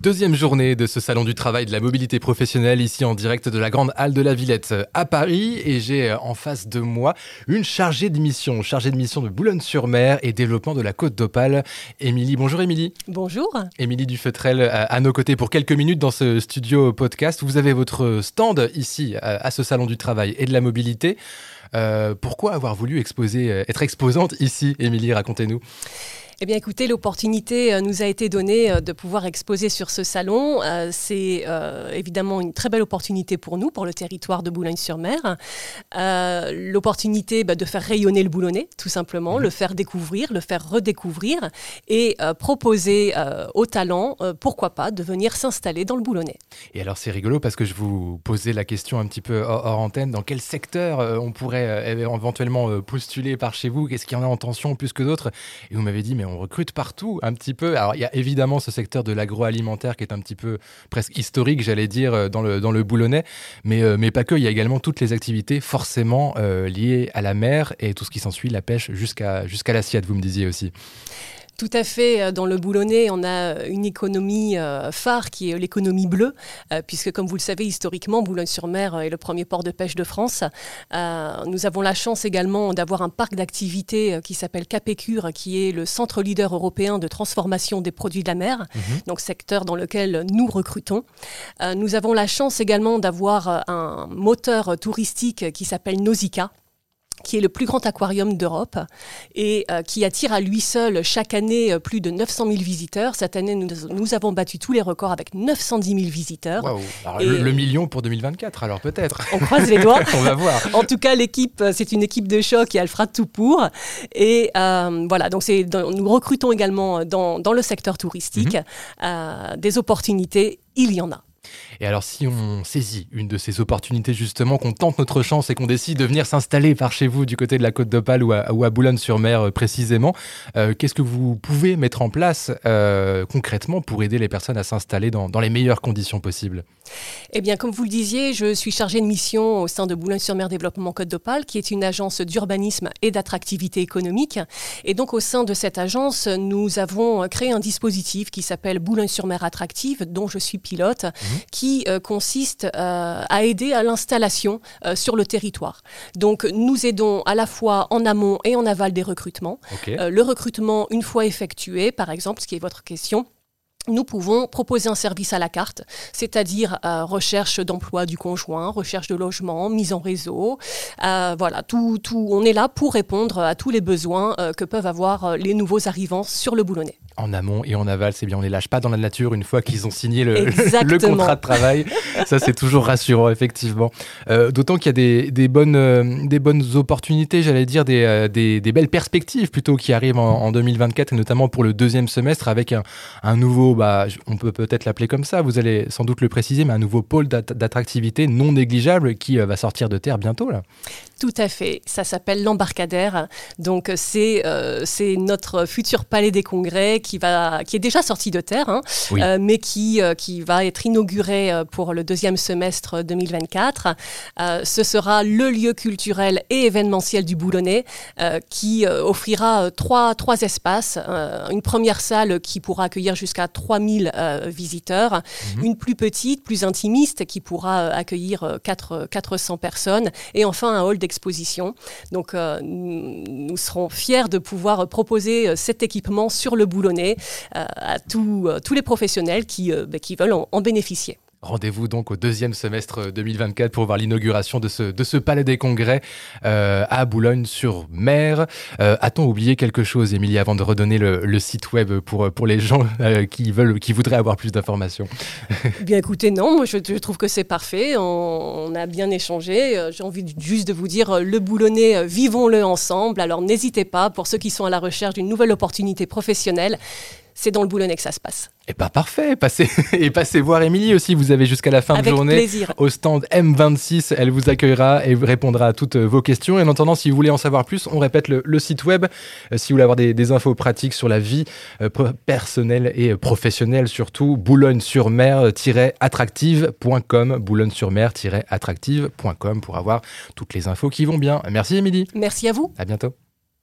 Deuxième journée de ce salon du travail de la mobilité professionnelle ici en direct de la Grande Halle de la Villette euh, à Paris et j'ai euh, en face de moi une chargée de mission, chargée de mission de Boulogne-sur-Mer et développement de la Côte d'Opale, Émilie. Bonjour Émilie. Bonjour. Émilie Dufetrel à, à nos côtés pour quelques minutes dans ce studio podcast. Vous avez votre stand ici à, à ce salon du travail et de la mobilité. Euh, pourquoi avoir voulu exposer, euh, être exposante ici, Émilie? Racontez-nous. Eh bien, écoutez, l'opportunité euh, nous a été donnée euh, de pouvoir exposer sur ce salon. Euh, C'est évidemment une très belle opportunité pour nous, pour le territoire de Boulogne-sur-Mer. L'opportunité bah, de faire rayonner le Boulonnais, tout simplement, le faire découvrir, le faire redécouvrir et proposer aux talents, pourquoi pas, de venir s'installer dans le Boulonnais. Et alors c'est rigolo parce que je vous posais la question un petit peu hors, antenne, dans quel secteur on pourrait éventuellement postuler par chez vous? Qu'est-ce qu'il y en a en tension plus que d'autres? Et vous m'avez dit mais on recrute partout un petit peu. Alors il y a évidemment ce secteur de l'agroalimentaire qui est un petit peu presque historique j'allais dire euh, dans le, dans le Boulonnais, mais, euh, mais pas que, il y a également toutes les activités forcément euh, liées à la mer et tout ce qui s'ensuit, la pêche jusqu'à jusqu'à l'assiette vous me disiez aussi. Tout à fait. euh, Dans le Boulonnais, on a une économie euh, phare qui est l'économie bleue, euh, puisque comme vous le savez, historiquement, Boulogne-sur-Mer euh, est le premier port de pêche de France. Euh, nous avons la chance également d'avoir un parc d'activités euh, qui s'appelle Capécure, qui est le centre leader européen de transformation des produits de la mer, donc secteur dans lequel nous recrutons. Euh, nous avons la chance également d'avoir euh, un moteur touristique qui s'appelle Nausicaa qui est le plus grand aquarium d'Europe et euh, qui attire à lui seul chaque année euh, plus de 900 000 visiteurs. Cette année, nous, nous avons battu tous les records avec 910 000 visiteurs. Et- le, le million pour 2024 alors peut-être. On croise les doigts. on va voir. En tout cas, l'équipe, euh, c'est une équipe de choc et elle fera tout pour. Et euh, voilà, donc c'est, nous recrutons également dans, dans le secteur touristique euh, des opportunités. Il y en a. Et alors, si on saisit une de ces opportunités, justement, qu'on tente notre chance et qu'on décide de venir s'installer par chez vous du côté de la Côte d'Opale ou à, ou à Boulogne-sur-Mer euh, précisément, euh, qu'est-ce que vous pouvez mettre en place euh, concrètement pour aider les personnes à s'installer dans, dans les meilleures conditions possibles? Eh bien, comme vous le disiez, je suis chargée de mission au sein de Boulogne-sur-Mer Développement Côte d'Opale, qui est une agence d'urbanisme et d'attractivité économique. Et donc, au sein de cette agence, nous avons créé un dispositif qui s'appelle Boulogne-sur-Mer Attractive, dont je suis pilote, qui euh, consiste euh, à aider à l'installation euh, sur le territoire. Donc, nous aidons à la fois en amont et en aval des recrutements. Le recrutement, une fois effectué, par exemple, ce qui est votre question, nous pouvons proposer un service à la carte, c'est-à-dire euh, recherche d'emploi du conjoint, recherche de logement, mise en réseau. Euh, voilà, tout, tout, on est là pour répondre à tous les besoins euh, que peuvent avoir les nouveaux arrivants sur le boulonnais. En amont et en aval, c'est bien, on les lâche pas dans la nature une fois qu'ils ont signé le, contrat de travail. Ça, c'est toujours rassurant, effectivement. Euh, D'autant qu'il y a des, des bonnes, euh, des bonnes opportunités, j'allais dire, des, euh, des, des belles perspectives plutôt qui arrivent en, en 2024, et notamment pour le deuxième semestre, avec un, un nouveau, bah, on peut peut-être l'appeler comme ça, vous allez sans doute le préciser, mais un nouveau pôle d'att- d'attractivité non négligeable qui va sortir de terre bientôt. Là. Tout à fait. Ça s'appelle l'embarcadère. Donc c'est euh, c'est notre futur palais des congrès qui va qui est déjà sorti de terre, hein, Oui. euh, mais qui euh, qui va être inauguré euh, pour le deuxième semestre 2024. Euh, ce sera le lieu culturel et événementiel du Boulonnais euh, qui euh, offrira euh, trois trois espaces. Euh, une première salle qui pourra accueillir jusqu'à 3000 euh, visiteurs, une plus petite, plus intimiste qui pourra euh, accueillir euh, quatre- 400 personnes et enfin un hall Donc euh, nous serons fiers de pouvoir proposer euh, cet équipement sur le boulonnais euh, à tous les professionnels qui, qui veulent en- en bénéficier. Rendez-vous donc au deuxième semestre 2024 pour voir l'inauguration de ce, de ce palais des congrès euh, à Boulogne-sur-Mer. Euh, A-t-on oublié quelque chose, Émilie, avant de redonner le, le site web pour, pour les gens euh, qui, veulent, qui voudraient avoir plus d'informations? Bien écoutez, non, moi je, trouve que c'est parfait. On, on a bien échangé. Euh, J'ai envie juste de vous dire, euh, le boulonnais, euh, vivons-le ensemble. Alors n'hésitez pas, pour ceux qui sont à la recherche d'une nouvelle opportunité professionnelle, c'est dans le boulonnais que ça se passe. Eh ben parfait, passez, et passez voir Émilie aussi, vous avez jusqu'à la fin Avec de journée. plaisir. Au stand M26, elle vous accueillera et répondra à toutes euh, vos questions. Et en attendant, si vous voulez en savoir plus, on répète le, le site web. Euh, si vous voulez avoir des, des infos pratiques sur la vie euh, personnelle et euh, professionnelle, surtout, boulogne-sur-mer-attractive.com, boulogne-sur-mer-attractive.com pour avoir toutes les infos qui vont bien. Merci Émilie, Merci à vous. à bientôt.